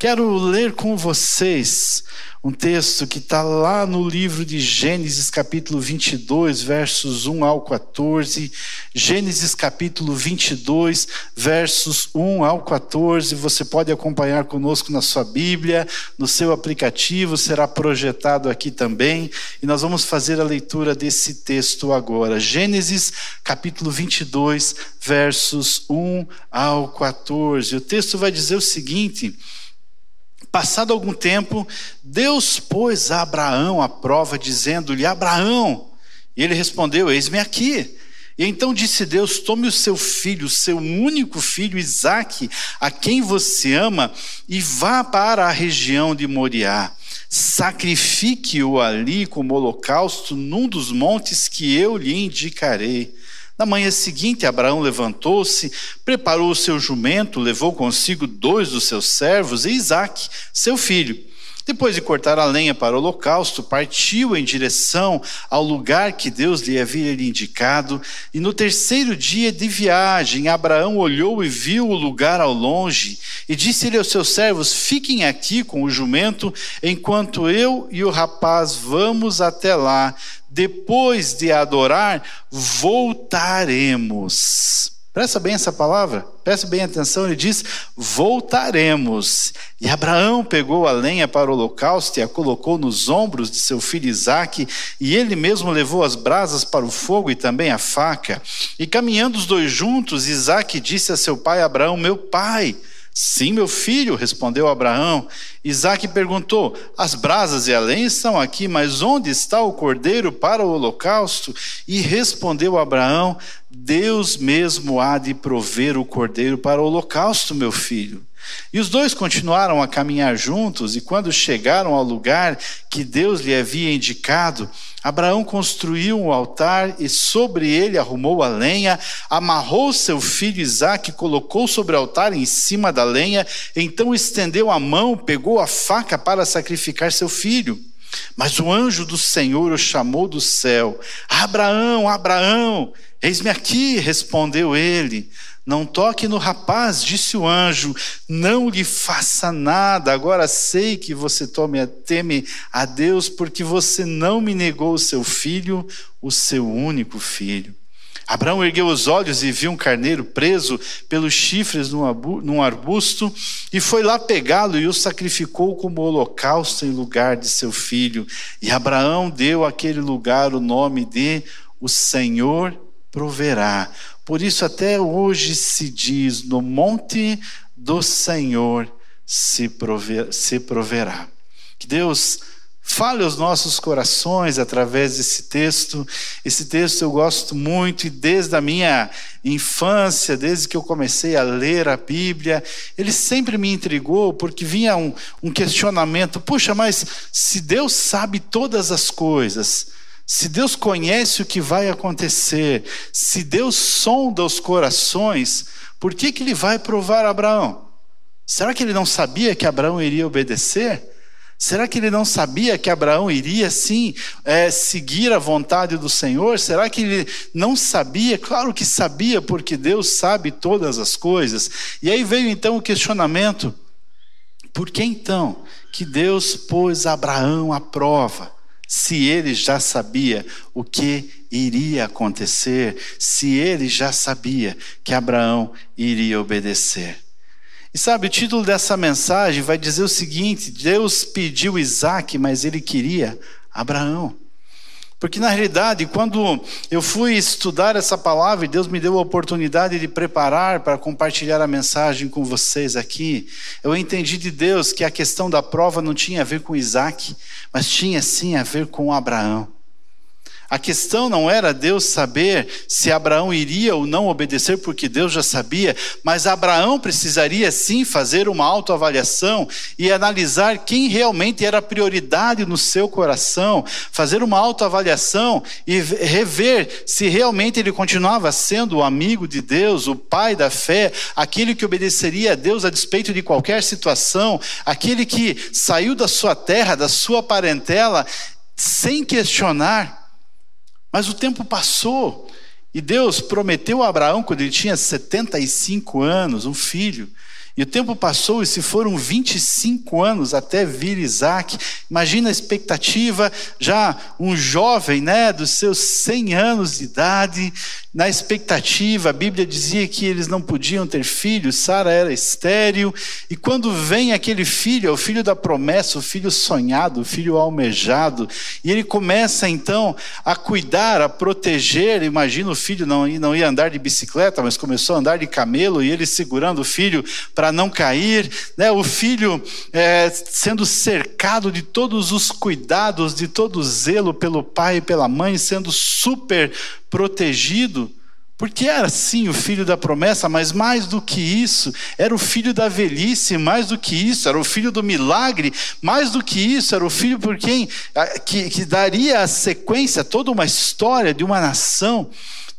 Quero ler com vocês um texto que está lá no livro de Gênesis, capítulo 22, versos 1 ao 14. Gênesis, capítulo 22, versos 1 ao 14. Você pode acompanhar conosco na sua Bíblia, no seu aplicativo, será projetado aqui também. E nós vamos fazer a leitura desse texto agora. Gênesis, capítulo 22, versos 1 ao 14. O texto vai dizer o seguinte. Passado algum tempo, Deus pôs a Abraão à prova, dizendo-lhe: Abraão. E ele respondeu: Eis-me aqui. E então disse Deus: Tome o seu filho, o seu único filho, Isaque, a quem você ama, e vá para a região de Moriá. Sacrifique-o ali como holocausto num dos montes que eu lhe indicarei. Na manhã seguinte, Abraão levantou-se, preparou o seu jumento, levou consigo dois dos seus servos e Isaque, seu filho. Depois de cortar a lenha para o holocausto, partiu em direção ao lugar que Deus lhe havia indicado. E no terceiro dia de viagem, Abraão olhou e viu o lugar ao longe. E disse-lhe aos seus servos: Fiquem aqui com o jumento, enquanto eu e o rapaz vamos até lá. Depois de adorar, voltaremos. Presta bem essa palavra, presta bem atenção, ele diz: voltaremos. E Abraão pegou a lenha para o holocausto e a colocou nos ombros de seu filho Isaque, e ele mesmo levou as brasas para o fogo e também a faca. E caminhando os dois juntos, Isaque disse a seu pai Abraão: Meu pai. Sim, meu filho, respondeu Abraão. Isaac perguntou: As brasas e a lenha estão aqui, mas onde está o cordeiro para o holocausto? E respondeu Abraão: Deus mesmo há de prover o cordeiro para o holocausto, meu filho. E os dois continuaram a caminhar juntos, e quando chegaram ao lugar que Deus lhe havia indicado, Abraão construiu um altar e sobre ele arrumou a lenha, amarrou seu filho Isaque, colocou sobre o altar em cima da lenha, então estendeu a mão, pegou a faca para sacrificar seu filho. Mas o anjo do Senhor o chamou do céu: Abraão, Abraão, eis-me aqui, respondeu ele. Não toque no rapaz, disse o anjo, não lhe faça nada. Agora sei que você tome, teme a Deus, porque você não me negou o seu filho, o seu único filho. Abraão ergueu os olhos e viu um carneiro preso pelos chifres num arbusto e foi lá pegá-lo e o sacrificou como holocausto em lugar de seu filho. E Abraão deu àquele lugar o nome de O Senhor proverá. Por isso, até hoje se diz: no monte do Senhor se, prover, se proverá. Que Deus fale aos nossos corações através desse texto. Esse texto eu gosto muito e desde a minha infância, desde que eu comecei a ler a Bíblia, ele sempre me intrigou porque vinha um, um questionamento: puxa, mas se Deus sabe todas as coisas, se Deus conhece o que vai acontecer, se Deus sonda os corações, por que, que ele vai provar Abraão? Será que ele não sabia que Abraão iria obedecer? Será que ele não sabia que Abraão iria sim é, seguir a vontade do Senhor? Será que ele não sabia? Claro que sabia, porque Deus sabe todas as coisas. E aí veio então o questionamento: por que então que Deus pôs Abraão à prova? Se ele já sabia o que iria acontecer, se ele já sabia que Abraão iria obedecer. E sabe, o título dessa mensagem vai dizer o seguinte: Deus pediu Isaac, mas ele queria Abraão. Porque na realidade, quando eu fui estudar essa palavra e Deus me deu a oportunidade de preparar para compartilhar a mensagem com vocês aqui, eu entendi de Deus que a questão da prova não tinha a ver com Isaac, mas tinha sim a ver com Abraão. A questão não era Deus saber se Abraão iria ou não obedecer, porque Deus já sabia, mas Abraão precisaria sim fazer uma autoavaliação e analisar quem realmente era prioridade no seu coração, fazer uma autoavaliação e rever se realmente ele continuava sendo o amigo de Deus, o pai da fé, aquele que obedeceria a Deus a despeito de qualquer situação, aquele que saiu da sua terra, da sua parentela, sem questionar mas o tempo passou e Deus prometeu a Abraão, quando ele tinha 75 anos, um filho. E o tempo passou e se foram 25 anos até vir Isaac. Imagina a expectativa, já um jovem, né, dos seus 100 anos de idade, na expectativa, a Bíblia dizia que eles não podiam ter filhos, Sara era estéril, e quando vem aquele filho, é o filho da promessa, o filho sonhado, o filho almejado, e ele começa então a cuidar, a proteger, imagina o filho não, não ia andar de bicicleta, mas começou a andar de camelo, e ele segurando o filho para não cair, né? o filho é, sendo cercado de todos os cuidados, de todo o zelo pelo pai e pela mãe, sendo super protegido, porque era sim o filho da promessa, mas mais do que isso, era o filho da velhice, mais do que isso, era o filho do milagre, mais do que isso, era o filho por quem que, que daria a sequência, toda uma história de uma nação.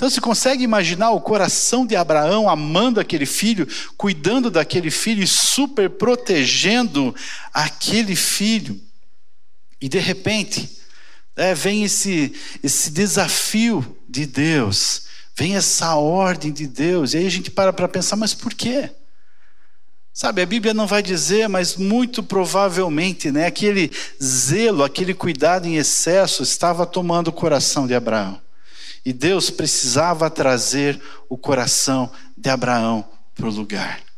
Então você consegue imaginar o coração de Abraão amando aquele filho, cuidando daquele filho e super protegendo aquele filho. E de repente, é, vem esse, esse desafio de Deus, vem essa ordem de Deus, e aí a gente para para pensar, mas por quê? Sabe, a Bíblia não vai dizer, mas muito provavelmente, né, aquele zelo, aquele cuidado em excesso estava tomando o coração de Abraão. E Deus precisava trazer o coração de Abraão para o lugar.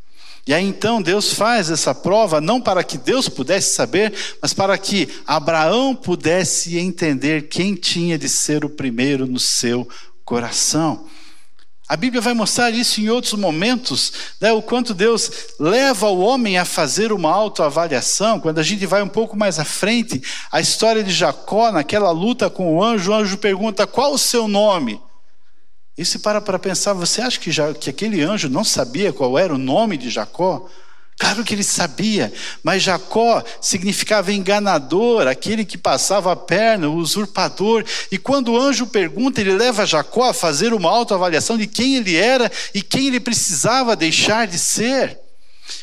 E aí então Deus faz essa prova não para que Deus pudesse saber, mas para que Abraão pudesse entender quem tinha de ser o primeiro no seu coração. A Bíblia vai mostrar isso em outros momentos, né, o quanto Deus leva o homem a fazer uma autoavaliação. Quando a gente vai um pouco mais à frente, a história de Jacó, naquela luta com o anjo, o anjo pergunta: qual o seu nome? E se para para pensar, você acha que, já, que aquele anjo não sabia qual era o nome de Jacó? Claro que ele sabia, mas Jacó significava enganador, aquele que passava a perna, o usurpador. E quando o anjo pergunta, ele leva Jacó a fazer uma autoavaliação de quem ele era e quem ele precisava deixar de ser.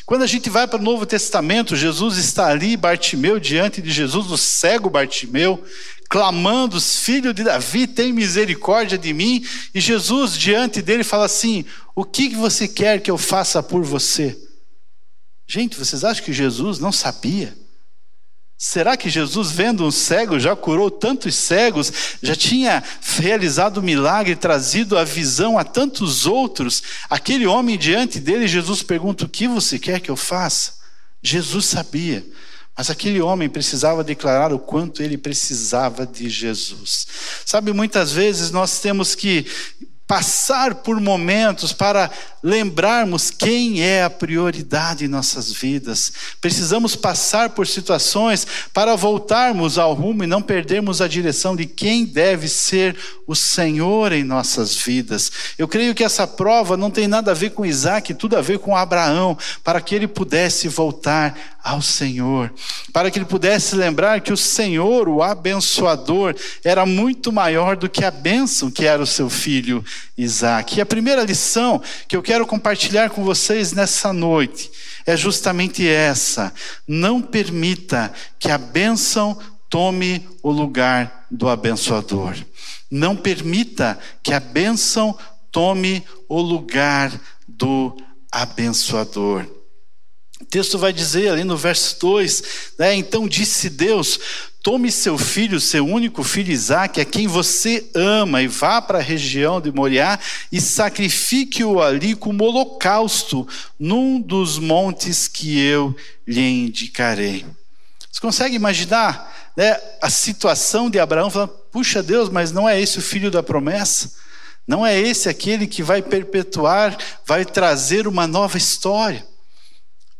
Quando a gente vai para o Novo Testamento, Jesus está ali, Bartimeu, diante de Jesus, o cego Bartimeu, clamando: Filho de Davi, tem misericórdia de mim. E Jesus, diante dele, fala assim: O que você quer que eu faça por você? Gente, vocês acham que Jesus não sabia? Será que Jesus, vendo um cego, já curou tantos cegos, já tinha realizado o milagre, trazido a visão a tantos outros? Aquele homem diante dele, Jesus pergunta: O que você quer que eu faça? Jesus sabia. Mas aquele homem precisava declarar o quanto ele precisava de Jesus. Sabe, muitas vezes nós temos que passar por momentos para lembrarmos quem é a prioridade em nossas vidas. Precisamos passar por situações para voltarmos ao rumo e não perdermos a direção de quem deve ser o Senhor em nossas vidas. Eu creio que essa prova não tem nada a ver com Isaac, tudo a ver com Abraão, para que ele pudesse voltar ao Senhor, para que ele pudesse lembrar que o Senhor, o abençoador, era muito maior do que a bênção que era o seu filho Isaac. E a primeira lição que eu quero compartilhar com vocês nessa noite é justamente essa: não permita que a bênção tome o lugar do abençoador. Não permita que a bênção tome o lugar do abençoador. O texto vai dizer ali no verso 2, né, então disse Deus: Tome seu filho, seu único filho Isaque, a quem você ama, e vá para a região de Moriá e sacrifique-o ali como holocausto num dos montes que eu lhe indicarei. Você consegue imaginar né, a situação de Abraão falando: puxa Deus, mas não é esse o filho da promessa? Não é esse aquele que vai perpetuar, vai trazer uma nova história?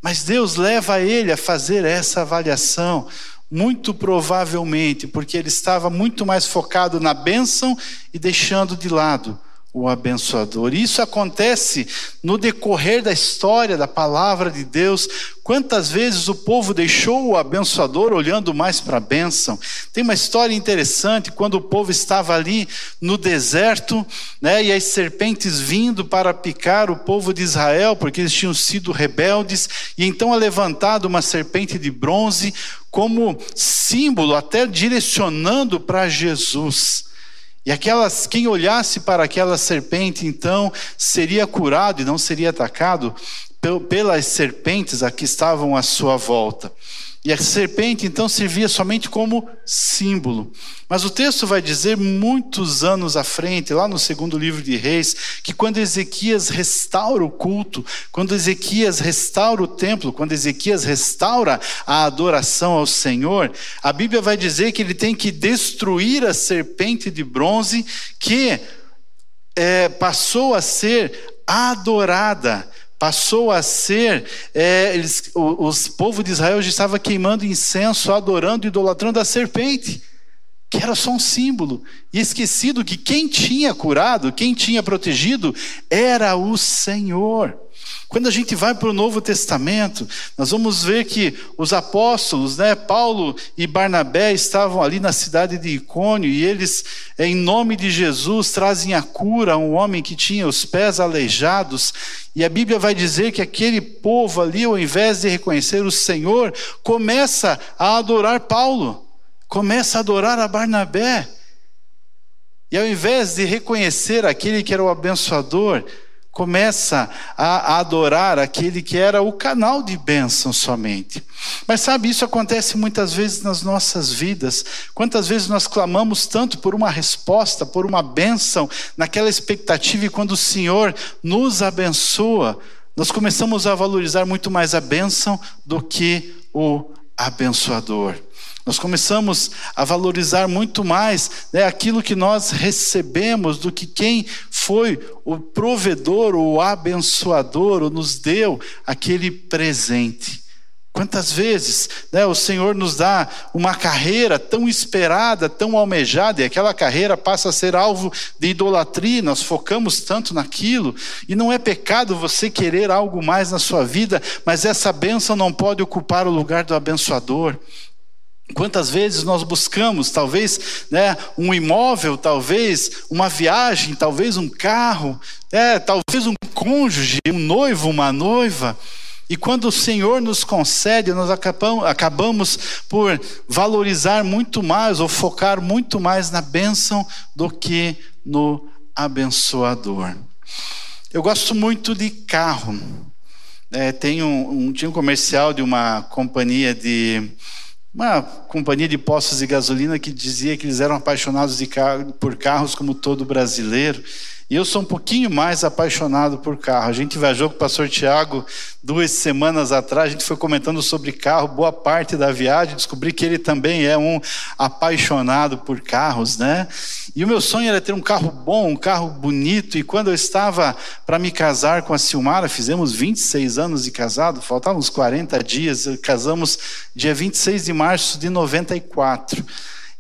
Mas Deus leva ele a fazer essa avaliação. Muito provavelmente porque ele estava muito mais focado na bênção e deixando de lado o abençoador. Isso acontece no decorrer da história da palavra de Deus. Quantas vezes o povo deixou o abençoador olhando mais para a bênção? Tem uma história interessante quando o povo estava ali no deserto, né, e as serpentes vindo para picar o povo de Israel, porque eles tinham sido rebeldes, e então é levantada uma serpente de bronze como símbolo, até direcionando para Jesus. E aquelas, quem olhasse para aquela serpente, então, seria curado e não seria atacado pelas serpentes a que estavam à sua volta. E a serpente então servia somente como símbolo. Mas o texto vai dizer muitos anos à frente, lá no segundo livro de Reis, que quando Ezequias restaura o culto, quando Ezequias restaura o templo, quando Ezequias restaura a adoração ao Senhor, a Bíblia vai dizer que ele tem que destruir a serpente de bronze que é, passou a ser adorada passou a ser, é, eles, o, os povo de Israel já estava queimando incenso, adorando, idolatrando a serpente, que era só um símbolo, e esquecido que quem tinha curado, quem tinha protegido, era o Senhor. Quando a gente vai para o Novo Testamento, nós vamos ver que os apóstolos, né, Paulo e Barnabé, estavam ali na cidade de Icônio e eles, em nome de Jesus, trazem a cura a um homem que tinha os pés aleijados. E a Bíblia vai dizer que aquele povo ali, ao invés de reconhecer o Senhor, começa a adorar Paulo, começa a adorar a Barnabé. E ao invés de reconhecer aquele que era o abençoador, começa a adorar aquele que era o canal de bênção somente. Mas sabe, isso acontece muitas vezes nas nossas vidas. Quantas vezes nós clamamos tanto por uma resposta, por uma bênção, naquela expectativa, e quando o Senhor nos abençoa, nós começamos a valorizar muito mais a bênção do que o abençoador. Nós começamos a valorizar muito mais né, aquilo que nós recebemos do que quem foi o provedor, o abençoador, ou nos deu aquele presente. Quantas vezes né, o Senhor nos dá uma carreira tão esperada, tão almejada, e aquela carreira passa a ser alvo de idolatria, nós focamos tanto naquilo, e não é pecado você querer algo mais na sua vida, mas essa bênção não pode ocupar o lugar do abençoador. Quantas vezes nós buscamos, talvez, né, um imóvel, talvez uma viagem, talvez um carro, é, talvez um cônjuge, um noivo, uma noiva, e quando o Senhor nos concede, nós acabamos, acabamos por valorizar muito mais ou focar muito mais na bênção do que no abençoador. Eu gosto muito de carro. É, tem um, um, tinha um comercial de uma companhia de uma companhia de postos de gasolina que dizia que eles eram apaixonados por carros como todo brasileiro. E eu sou um pouquinho mais apaixonado por carro. A gente viajou com o pastor Tiago duas semanas atrás, a gente foi comentando sobre carro, boa parte da viagem, descobri que ele também é um apaixonado por carros, né? E o meu sonho era ter um carro bom, um carro bonito. E quando eu estava para me casar com a Silmara, fizemos 26 anos de casado, faltavam uns 40 dias, casamos dia 26 de março de 94.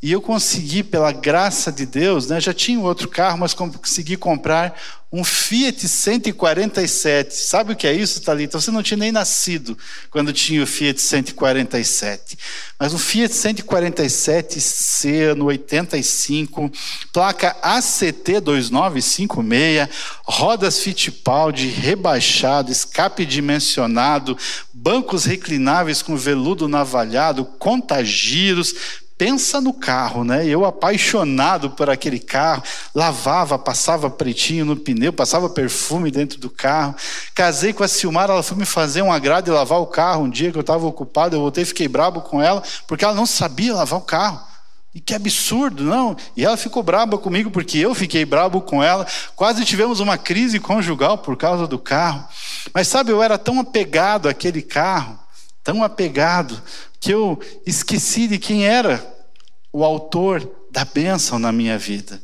E eu consegui, pela graça de Deus, né, já tinha outro carro, mas consegui comprar um Fiat 147. Sabe o que é isso, Thalita? Você não tinha nem nascido quando tinha o Fiat 147. Mas um Fiat 147C, ano 85, placa ACT 2956, rodas Fittipaldi, rebaixado, escape dimensionado, bancos reclináveis com veludo navalhado, contagiros, pensa no carro, né? Eu apaixonado por aquele carro, lavava, passava pretinho no pneu, passava perfume dentro do carro. Casei com a Silmar, ela foi me fazer um agrado e lavar o carro um dia que eu estava ocupado, eu voltei, fiquei brabo com ela, porque ela não sabia lavar o carro. E que absurdo, não? E ela ficou braba comigo porque eu fiquei brabo com ela. Quase tivemos uma crise conjugal por causa do carro. Mas sabe, eu era tão apegado àquele carro, tão apegado, que eu esqueci de quem era o autor da bênção na minha vida.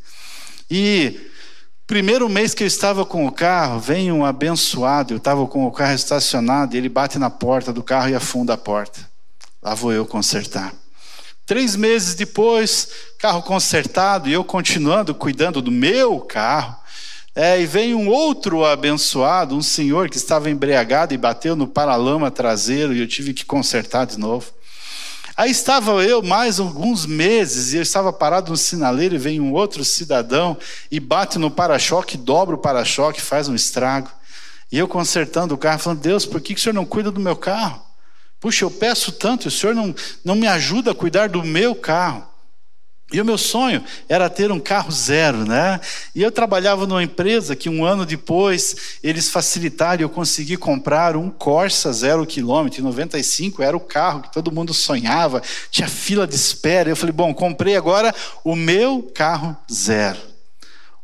E primeiro mês que eu estava com o carro, vem um abençoado, eu estava com o carro estacionado, e ele bate na porta do carro e afunda a porta. Lá vou eu consertar. Três meses depois, carro consertado, e eu continuando cuidando do meu carro. É, e vem um outro abençoado, um senhor que estava embriagado e bateu no paralama traseiro, e eu tive que consertar de novo. Aí estava eu mais alguns meses e eu estava parado no sinaleiro e vem um outro cidadão e bate no para-choque, dobra o para-choque, faz um estrago. E eu consertando o carro, falando: Deus, por que, que o senhor não cuida do meu carro? Puxa, eu peço tanto, o senhor não, não me ajuda a cuidar do meu carro. E o meu sonho era ter um carro zero, né? E eu trabalhava numa empresa que um ano depois eles facilitaram e eu consegui comprar um Corsa zero quilômetro. Em 95 era o carro que todo mundo sonhava, tinha fila de espera. Eu falei, bom, comprei agora o meu carro zero.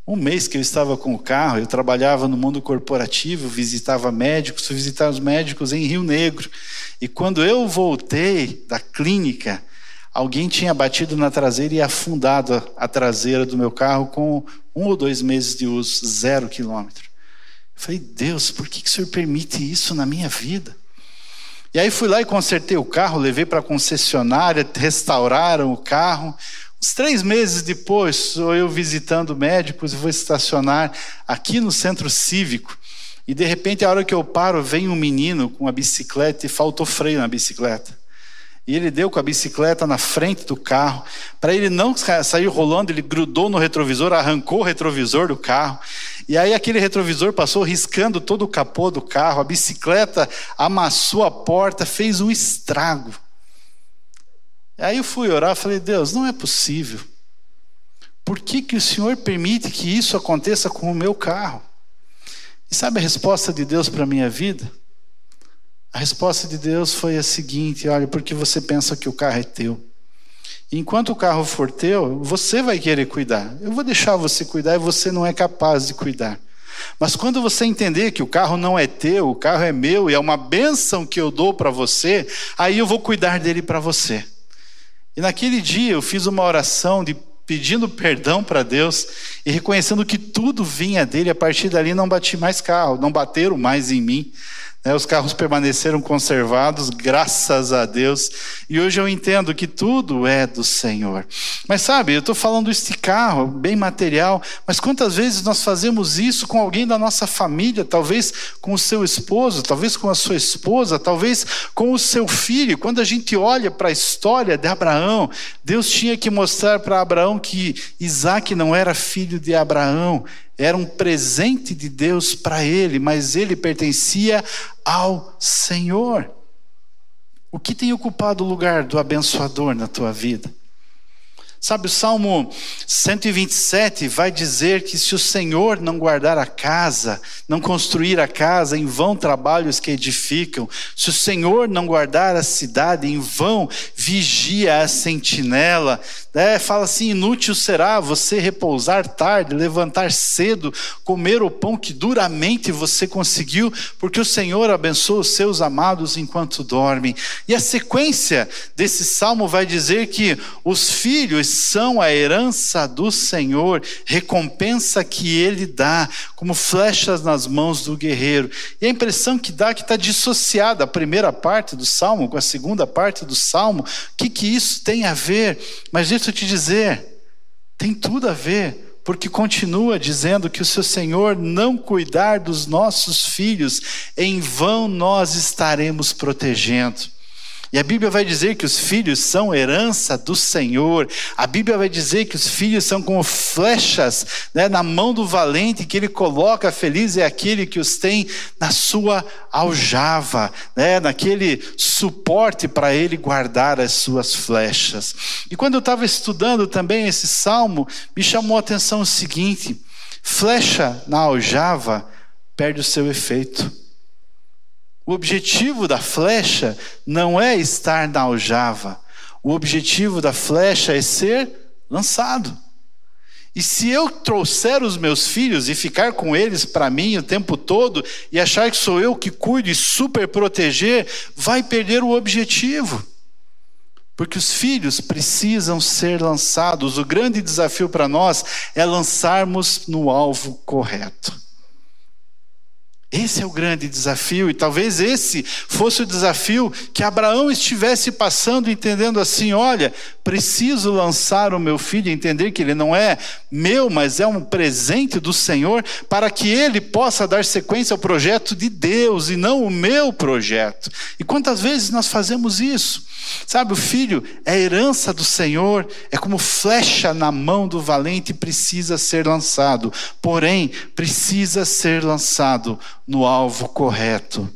Um mês que eu estava com o carro, eu trabalhava no mundo corporativo, visitava médicos, fui visitar os médicos em Rio Negro. E quando eu voltei da clínica, alguém tinha batido na traseira e afundado a traseira do meu carro com um ou dois meses de uso, zero quilômetro. Eu falei, Deus, por que, que o Senhor permite isso na minha vida? E aí fui lá e consertei o carro, levei para a concessionária, restauraram o carro. Uns três meses depois, sou eu visitando médicos e vou estacionar aqui no centro cívico. E de repente, a hora que eu paro, vem um menino com a bicicleta e faltou freio na bicicleta. E ele deu com a bicicleta na frente do carro. Para ele não sair rolando, ele grudou no retrovisor, arrancou o retrovisor do carro. E aí aquele retrovisor passou riscando todo o capô do carro. A bicicleta amassou a porta, fez um estrago. E aí eu fui orar, falei: "Deus, não é possível. Por que que o Senhor permite que isso aconteça com o meu carro?" E sabe a resposta de Deus para a minha vida? A resposta de Deus foi a seguinte: olha, porque você pensa que o carro é teu. Enquanto o carro for teu, você vai querer cuidar. Eu vou deixar você cuidar e você não é capaz de cuidar. Mas quando você entender que o carro não é teu, o carro é meu e é uma bênção que eu dou para você, aí eu vou cuidar dele para você. E naquele dia eu fiz uma oração de pedindo perdão para Deus e reconhecendo que tudo vinha dele. A partir dali não bati mais carro, não bateram mais em mim. Né, os carros permaneceram conservados, graças a Deus. E hoje eu entendo que tudo é do Senhor. Mas sabe, eu estou falando este carro, bem material, mas quantas vezes nós fazemos isso com alguém da nossa família, talvez com o seu esposo, talvez com a sua esposa, talvez com o seu filho. Quando a gente olha para a história de Abraão, Deus tinha que mostrar para Abraão que Isaac não era filho de Abraão, era um presente de Deus para ele, mas ele pertencia ao Senhor. O que tem ocupado o lugar do abençoador na tua vida? Sabe, o Salmo 127 vai dizer que se o Senhor não guardar a casa, não construir a casa, em vão trabalhos que edificam. Se o Senhor não guardar a cidade, em vão vigia a sentinela. É, fala assim: inútil será você repousar tarde, levantar cedo, comer o pão que duramente você conseguiu, porque o Senhor abençoa os seus amados enquanto dormem. E a sequência desse salmo vai dizer que os filhos são a herança do Senhor, recompensa que Ele dá, como flechas nas mãos do guerreiro. E a impressão que dá é que está dissociada a primeira parte do salmo com a segunda parte do salmo. O que, que isso tem a ver? Mas deixa eu te dizer, tem tudo a ver porque continua dizendo que o seu Senhor não cuidar dos nossos filhos, em vão nós estaremos protegendo. E a Bíblia vai dizer que os filhos são herança do Senhor. A Bíblia vai dizer que os filhos são como flechas né, na mão do valente que ele coloca. Feliz é aquele que os tem na sua aljava, né, naquele suporte para ele guardar as suas flechas. E quando eu estava estudando também esse salmo, me chamou a atenção o seguinte: flecha na aljava perde o seu efeito. O objetivo da flecha não é estar na aljava. O objetivo da flecha é ser lançado. E se eu trouxer os meus filhos e ficar com eles para mim o tempo todo e achar que sou eu que cuido e super proteger, vai perder o objetivo. Porque os filhos precisam ser lançados. O grande desafio para nós é lançarmos no alvo correto. Esse é o grande desafio, e talvez esse fosse o desafio que Abraão estivesse passando, entendendo assim: olha, preciso lançar o meu filho, entender que ele não é meu, mas é um presente do Senhor, para que ele possa dar sequência ao projeto de Deus e não o meu projeto. E quantas vezes nós fazemos isso? Sabe, o filho é herança do Senhor, é como flecha na mão do valente, precisa ser lançado, porém, precisa ser lançado no alvo correto.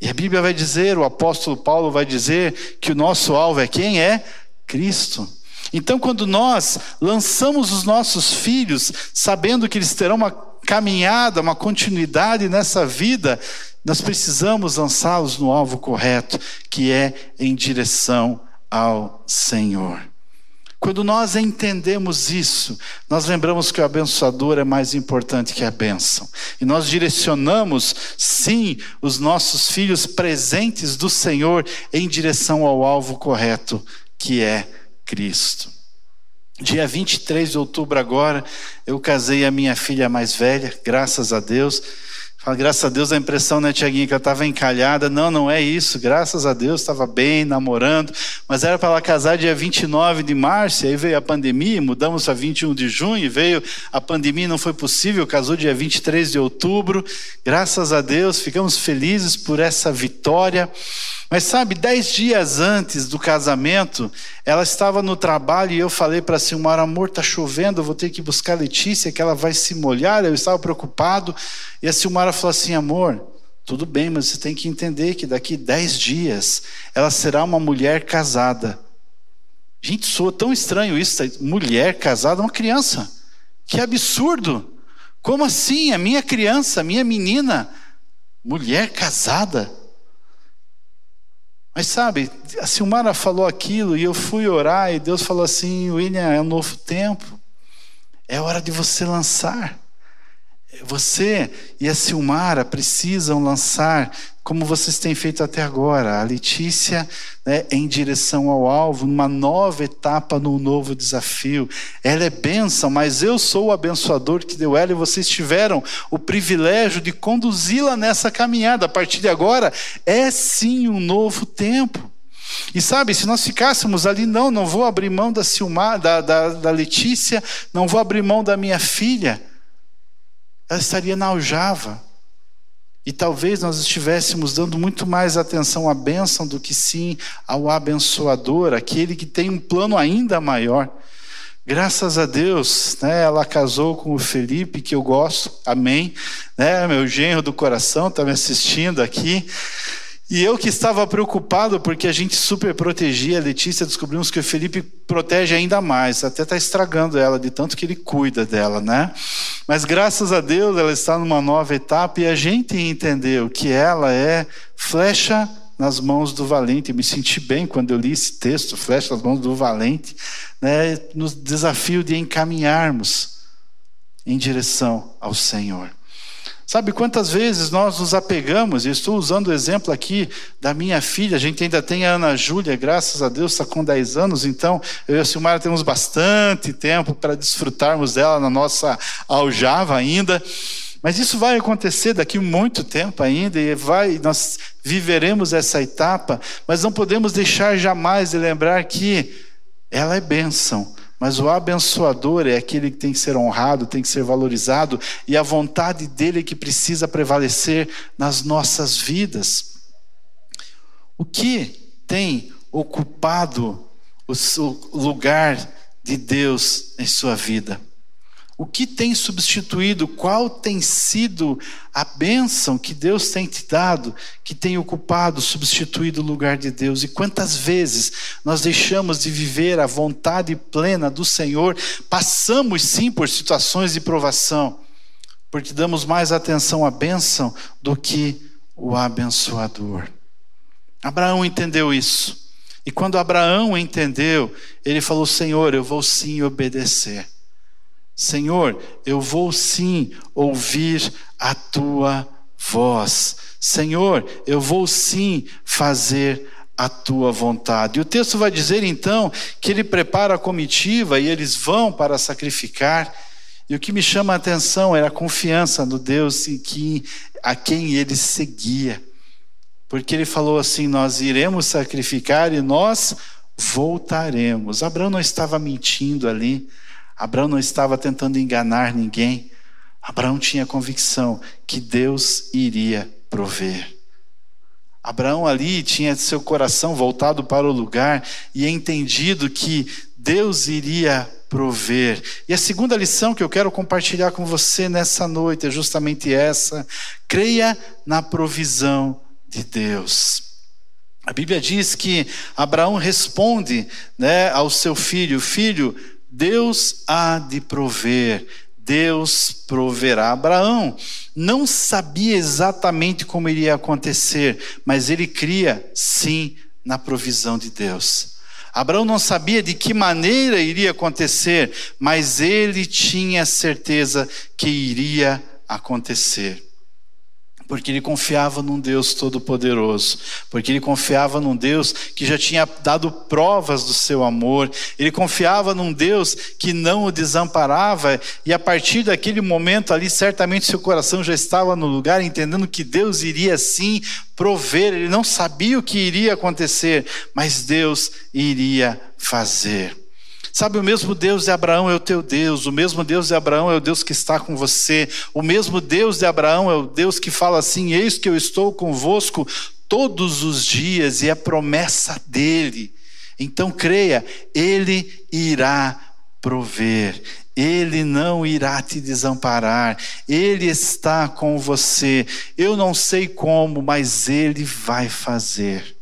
E a Bíblia vai dizer, o apóstolo Paulo vai dizer, que o nosso alvo é quem? É Cristo. Então, quando nós lançamos os nossos filhos, sabendo que eles terão uma caminhada, uma continuidade nessa vida, nós precisamos lançá-los no alvo correto, que é em direção ao Senhor. Quando nós entendemos isso, nós lembramos que o abençoador é mais importante que a bênção. E nós direcionamos, sim, os nossos filhos presentes do Senhor em direção ao alvo correto, que é Cristo. Dia 23 de outubro, agora, eu casei a minha filha mais velha, graças a Deus. Fala, graças a Deus, a impressão, né, Tiaguinha, que eu estava encalhada. Não, não é isso. Graças a Deus, estava bem, namorando. Mas era para ela casar dia 29 de março, aí veio a pandemia, mudamos para 21 de junho, veio a pandemia, não foi possível, casou dia 23 de outubro. Graças a Deus, ficamos felizes por essa vitória. Mas sabe, dez dias antes do casamento, ela estava no trabalho e eu falei para a Silmar, amor, está chovendo, eu vou ter que buscar a Letícia, que ela vai se molhar. Eu estava preocupado. E a Silmara falou assim, amor, tudo bem, mas você tem que entender que daqui dez dias ela será uma mulher casada. Gente, soa tão estranho isso, mulher casada, uma criança. Que absurdo! Como assim? A minha criança, a minha menina, mulher casada? Mas sabe, a Silmara falou aquilo e eu fui orar e Deus falou assim: William, é um novo tempo, é hora de você lançar. Você e a Silmara precisam lançar como vocês têm feito até agora. A Letícia né, em direção ao alvo, numa nova etapa, num novo desafio. Ela é bênção, mas eu sou o abençoador que deu ela e vocês tiveram o privilégio de conduzi-la nessa caminhada. A partir de agora, é sim um novo tempo. E sabe, se nós ficássemos ali, não, não vou abrir mão da da, da, da Letícia, não vou abrir mão da minha filha, ela estaria na aljava. E talvez nós estivéssemos dando muito mais atenção à bênção do que sim ao abençoador, aquele que tem um plano ainda maior. Graças a Deus, né, ela casou com o Felipe, que eu gosto, amém. Né, meu genro do coração está me assistindo aqui. E eu que estava preocupado porque a gente super protegia a Letícia, descobrimos que o Felipe protege ainda mais, até está estragando ela de tanto que ele cuida dela, né? Mas graças a Deus ela está numa nova etapa e a gente entendeu que ela é flecha nas mãos do valente. Me senti bem quando eu li esse texto, flecha nas mãos do valente, né? no desafio de encaminharmos em direção ao Senhor. Sabe quantas vezes nós nos apegamos, e estou usando o exemplo aqui da minha filha, a gente ainda tem a Ana Júlia, graças a Deus, está com 10 anos, então eu e a Silmara temos bastante tempo para desfrutarmos dela na nossa aljava ainda. Mas isso vai acontecer daqui muito tempo ainda, e vai, nós viveremos essa etapa, mas não podemos deixar jamais de lembrar que ela é bênção mas o abençoador é aquele que tem que ser honrado, tem que ser valorizado, e a vontade dele é que precisa prevalecer nas nossas vidas. O que tem ocupado o lugar de Deus em sua vida? O que tem substituído? Qual tem sido a bênção que Deus tem te dado, que tem ocupado, substituído o lugar de Deus? E quantas vezes nós deixamos de viver a vontade plena do Senhor, passamos sim por situações de provação, porque damos mais atenção à bênção do que o abençoador. Abraão entendeu isso. E quando Abraão entendeu, ele falou: Senhor, eu vou sim obedecer. Senhor, eu vou sim ouvir a tua voz. Senhor, eu vou sim fazer a tua vontade. E o texto vai dizer então que ele prepara a comitiva e eles vão para sacrificar. E o que me chama a atenção era a confiança no Deus que, a quem ele seguia. Porque ele falou assim: Nós iremos sacrificar e nós voltaremos. Abraão não estava mentindo ali. Abraão não estava tentando enganar ninguém. Abraão tinha convicção que Deus iria prover. Abraão ali tinha seu coração voltado para o lugar e entendido que Deus iria prover. E a segunda lição que eu quero compartilhar com você nessa noite é justamente essa: creia na provisão de Deus. A Bíblia diz que Abraão responde né, ao seu filho: Filho, Deus há de prover, Deus proverá. Abraão não sabia exatamente como iria acontecer, mas ele cria sim na provisão de Deus. Abraão não sabia de que maneira iria acontecer, mas ele tinha certeza que iria acontecer porque ele confiava num Deus todo-poderoso, porque ele confiava num Deus que já tinha dado provas do seu amor, ele confiava num Deus que não o desamparava, e a partir daquele momento ali, certamente seu coração já estava no lugar, entendendo que Deus iria sim prover, ele não sabia o que iria acontecer, mas Deus iria fazer. Sabe, o mesmo Deus de Abraão é o teu Deus, o mesmo Deus de Abraão é o Deus que está com você, o mesmo Deus de Abraão é o Deus que fala assim: Eis que eu estou convosco todos os dias, e é promessa dele. Então creia, ele irá prover, ele não irá te desamparar, Ele está com você. Eu não sei como, mas Ele vai fazer.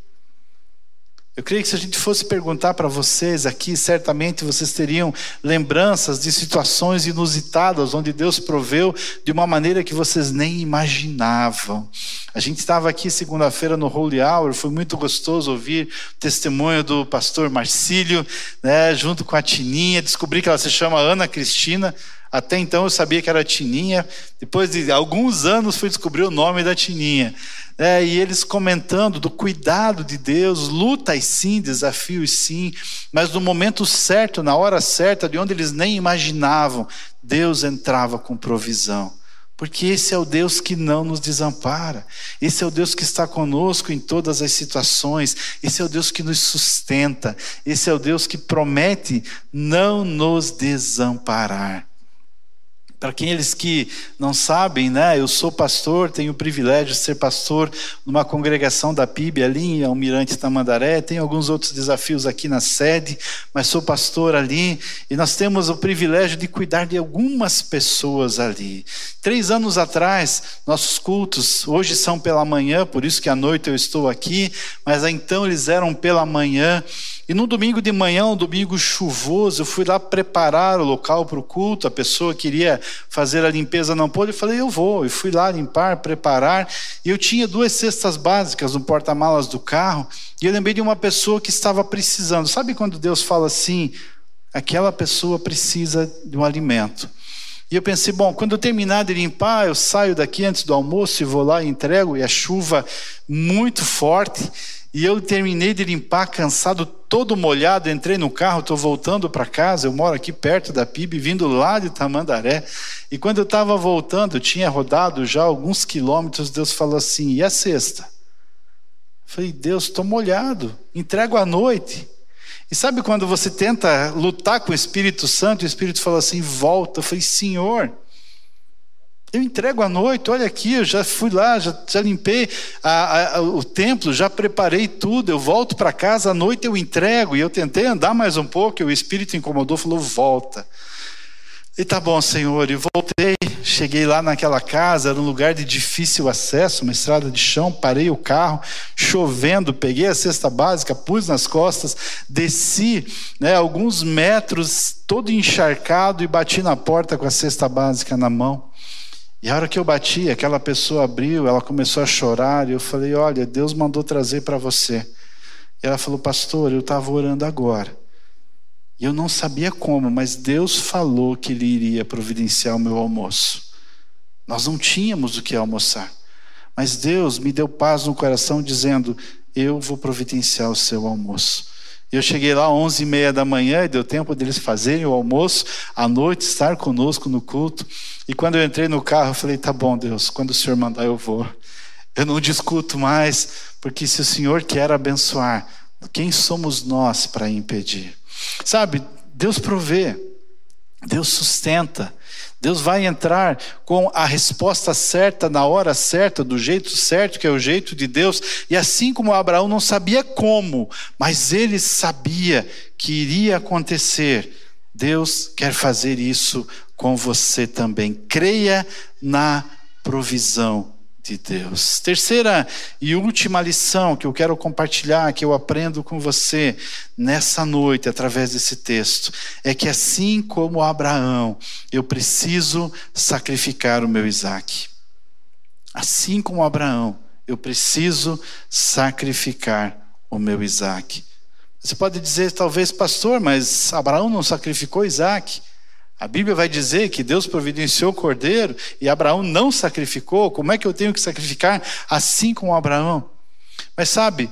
Eu creio que se a gente fosse perguntar para vocês aqui, certamente vocês teriam lembranças de situações inusitadas onde Deus proveu de uma maneira que vocês nem imaginavam. A gente estava aqui segunda-feira no Holy Hour, foi muito gostoso ouvir o testemunho do pastor Marcílio, né, junto com a Tininha. Descobri que ela se chama Ana Cristina. Até então eu sabia que era Tininha. Depois de alguns anos fui descobrir o nome da Tininha. É, e eles comentando do cuidado de Deus, lutas sim, desafios sim, mas no momento certo, na hora certa, de onde eles nem imaginavam, Deus entrava com provisão. Porque esse é o Deus que não nos desampara, esse é o Deus que está conosco em todas as situações, esse é o Deus que nos sustenta, esse é o Deus que promete não nos desamparar. Para aqueles que não sabem, né, eu sou pastor, tenho o privilégio de ser pastor numa congregação da PIB ali em Almirante Tamandaré, tenho alguns outros desafios aqui na sede, mas sou pastor ali e nós temos o privilégio de cuidar de algumas pessoas ali. Três anos atrás, nossos cultos hoje são pela manhã, por isso que à noite eu estou aqui, mas então eles eram pela manhã. E no domingo de manhã, um domingo chuvoso, eu fui lá preparar o local para o culto. A pessoa queria fazer a limpeza, não pôde. Eu falei, eu vou. E fui lá limpar, preparar. E eu tinha duas cestas básicas no porta-malas do carro. E eu lembrei de uma pessoa que estava precisando. Sabe quando Deus fala assim? Aquela pessoa precisa de um alimento. E eu pensei, bom, quando eu terminar de limpar, eu saio daqui antes do almoço e vou lá e entrego. E a chuva muito forte. E eu terminei de limpar, cansado, todo molhado, entrei no carro, estou voltando para casa. Eu moro aqui perto da PIB, vindo lá de Tamandaré. E quando eu estava voltando, tinha rodado já alguns quilômetros. Deus falou assim: e a sexta? Eu falei, Deus, estou molhado, entrego à noite. E sabe quando você tenta lutar com o Espírito Santo, o Espírito fala assim: volta. Eu falei, Senhor. Eu entrego à noite, olha aqui, eu já fui lá, já, já limpei a, a, o templo, já preparei tudo, eu volto para casa, à noite eu entrego. E eu tentei andar mais um pouco, e o Espírito incomodou, falou: volta. E tá bom, Senhor, e voltei, cheguei lá naquela casa, era um lugar de difícil acesso, uma estrada de chão, parei o carro, chovendo, peguei a cesta básica, pus nas costas, desci né, alguns metros, todo encharcado, e bati na porta com a cesta básica na mão. E a hora que eu bati, aquela pessoa abriu, ela começou a chorar, e eu falei: Olha, Deus mandou trazer para você. E ela falou: Pastor, eu estava orando agora. E eu não sabia como, mas Deus falou que Ele iria providenciar o meu almoço. Nós não tínhamos o que almoçar. Mas Deus me deu paz no coração, dizendo: Eu vou providenciar o seu almoço. Eu cheguei lá às onze e meia da manhã e deu tempo deles fazerem o almoço, à noite estar conosco no culto. E quando eu entrei no carro, eu falei: tá bom, Deus, quando o Senhor mandar, eu vou. Eu não discuto mais, porque se o Senhor quer abençoar, quem somos nós para impedir? Sabe, Deus provê, Deus sustenta, Deus vai entrar com a resposta certa, na hora certa, do jeito certo, que é o jeito de Deus. E assim como Abraão não sabia como, mas ele sabia que iria acontecer, Deus quer fazer isso com você também. Creia na provisão de Deus. Terceira e última lição que eu quero compartilhar, que eu aprendo com você nessa noite, através desse texto, é que assim como Abraão, eu preciso sacrificar o meu Isaac. Assim como Abraão, eu preciso sacrificar o meu Isaac. Você pode dizer, talvez, pastor, mas Abraão não sacrificou Isaac. A Bíblia vai dizer que Deus providenciou o cordeiro e Abraão não sacrificou. Como é que eu tenho que sacrificar assim como Abraão? Mas sabe,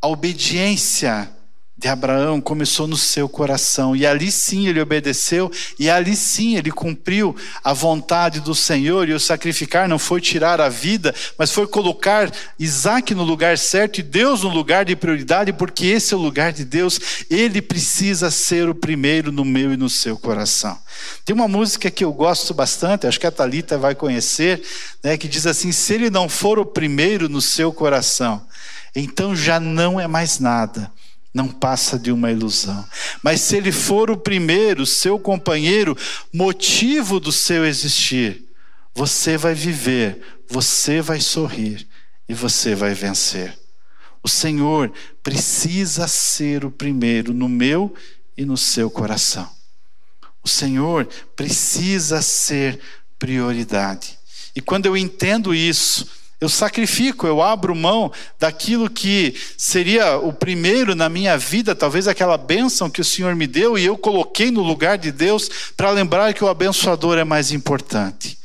a obediência de Abraão começou no seu coração, e ali sim ele obedeceu, e ali sim ele cumpriu a vontade do Senhor, e o sacrificar não foi tirar a vida, mas foi colocar Isaac no lugar certo e Deus no lugar de prioridade, porque esse é o lugar de Deus, ele precisa ser o primeiro no meu e no seu coração. Tem uma música que eu gosto bastante, acho que a Talita vai conhecer, né, que diz assim: se ele não for o primeiro no seu coração, então já não é mais nada não passa de uma ilusão. Mas se ele for o primeiro, seu companheiro, motivo do seu existir, você vai viver, você vai sorrir e você vai vencer. O Senhor precisa ser o primeiro no meu e no seu coração. O Senhor precisa ser prioridade. E quando eu entendo isso, eu sacrifico, eu abro mão daquilo que seria o primeiro na minha vida, talvez aquela bênção que o Senhor me deu e eu coloquei no lugar de Deus para lembrar que o abençoador é mais importante.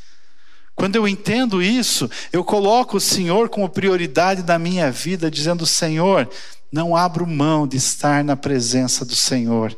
Quando eu entendo isso, eu coloco o Senhor como prioridade da minha vida, dizendo: Senhor, não abro mão de estar na presença do Senhor.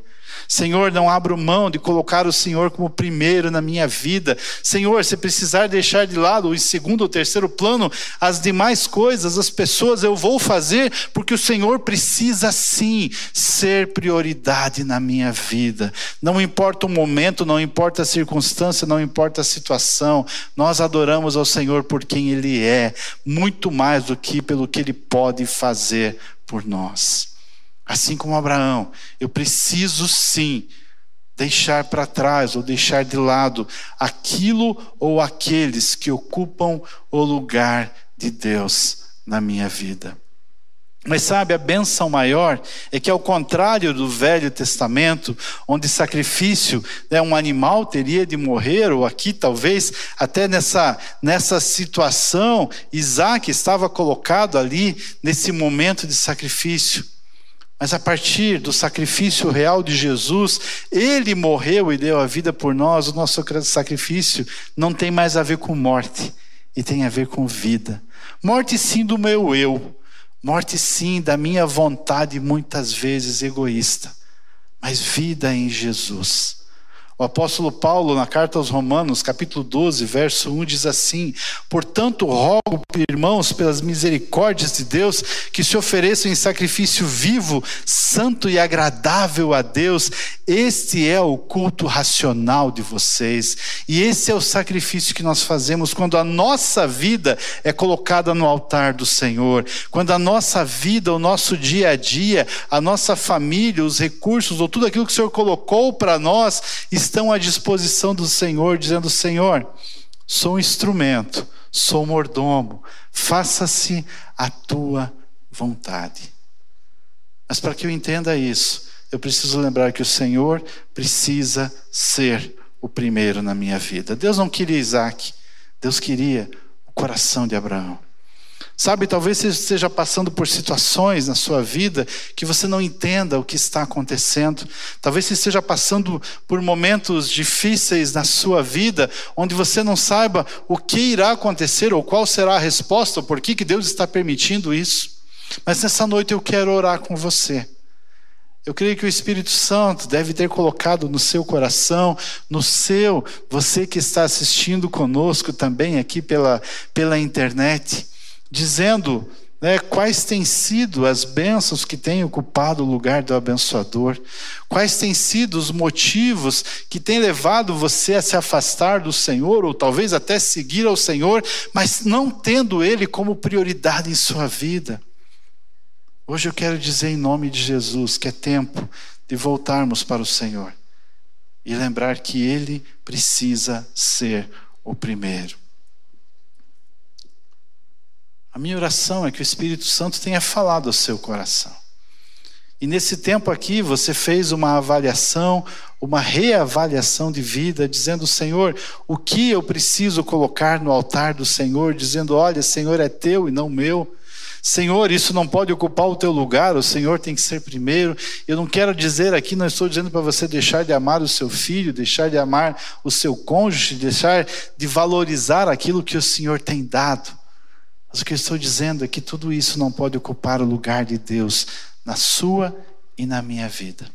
Senhor, não abro mão de colocar o Senhor como primeiro na minha vida. Senhor, se precisar deixar de lado, em segundo ou terceiro plano, as demais coisas, as pessoas, eu vou fazer, porque o Senhor precisa sim ser prioridade na minha vida. Não importa o momento, não importa a circunstância, não importa a situação, nós adoramos ao Senhor por quem Ele é, muito mais do que pelo que Ele pode fazer por nós. Assim como Abraão, eu preciso sim deixar para trás ou deixar de lado aquilo ou aqueles que ocupam o lugar de Deus na minha vida. Mas sabe, a benção maior é que, ao contrário do Velho Testamento, onde sacrifício, né, um animal teria de morrer, ou aqui talvez até nessa, nessa situação, Isaac estava colocado ali nesse momento de sacrifício. Mas a partir do sacrifício real de Jesus, ele morreu e deu a vida por nós. O nosso sacrifício não tem mais a ver com morte, e tem a ver com vida. Morte sim do meu eu, morte sim da minha vontade, muitas vezes egoísta, mas vida em Jesus. O apóstolo Paulo, na carta aos Romanos, capítulo 12, verso 1, diz assim: Portanto, rogo, irmãos, pelas misericórdias de Deus, que se ofereçam em sacrifício vivo, santo e agradável a Deus. Este é o culto racional de vocês. E esse é o sacrifício que nós fazemos quando a nossa vida é colocada no altar do Senhor. Quando a nossa vida, o nosso dia a dia, a nossa família, os recursos, ou tudo aquilo que o Senhor colocou para nós, está estão à disposição do Senhor, dizendo: Senhor, sou um instrumento, sou mordomo, faça-se a tua vontade. Mas para que eu entenda isso, eu preciso lembrar que o Senhor precisa ser o primeiro na minha vida. Deus não queria Isaac, Deus queria o coração de Abraão. Sabe, talvez você esteja passando por situações na sua vida que você não entenda o que está acontecendo. Talvez você esteja passando por momentos difíceis na sua vida, onde você não saiba o que irá acontecer ou qual será a resposta, ou por que, que Deus está permitindo isso. Mas nessa noite eu quero orar com você. Eu creio que o Espírito Santo deve ter colocado no seu coração, no seu, você que está assistindo conosco também aqui pela, pela internet dizendo né, quais têm sido as bênçãos que têm ocupado o lugar do abençoador, quais têm sido os motivos que têm levado você a se afastar do Senhor, ou talvez até seguir ao Senhor, mas não tendo Ele como prioridade em sua vida. Hoje eu quero dizer em nome de Jesus que é tempo de voltarmos para o Senhor e lembrar que Ele precisa ser o primeiro. A minha oração é que o Espírito Santo tenha falado ao seu coração. E nesse tempo aqui você fez uma avaliação, uma reavaliação de vida, dizendo: Senhor, o que eu preciso colocar no altar do Senhor? Dizendo: Olha, Senhor é teu e não meu. Senhor, isso não pode ocupar o teu lugar, o Senhor tem que ser primeiro. Eu não quero dizer aqui, não estou dizendo para você deixar de amar o seu filho, deixar de amar o seu cônjuge, deixar de valorizar aquilo que o Senhor tem dado. Mas o que eu estou dizendo é que tudo isso não pode ocupar o lugar de Deus na sua e na minha vida.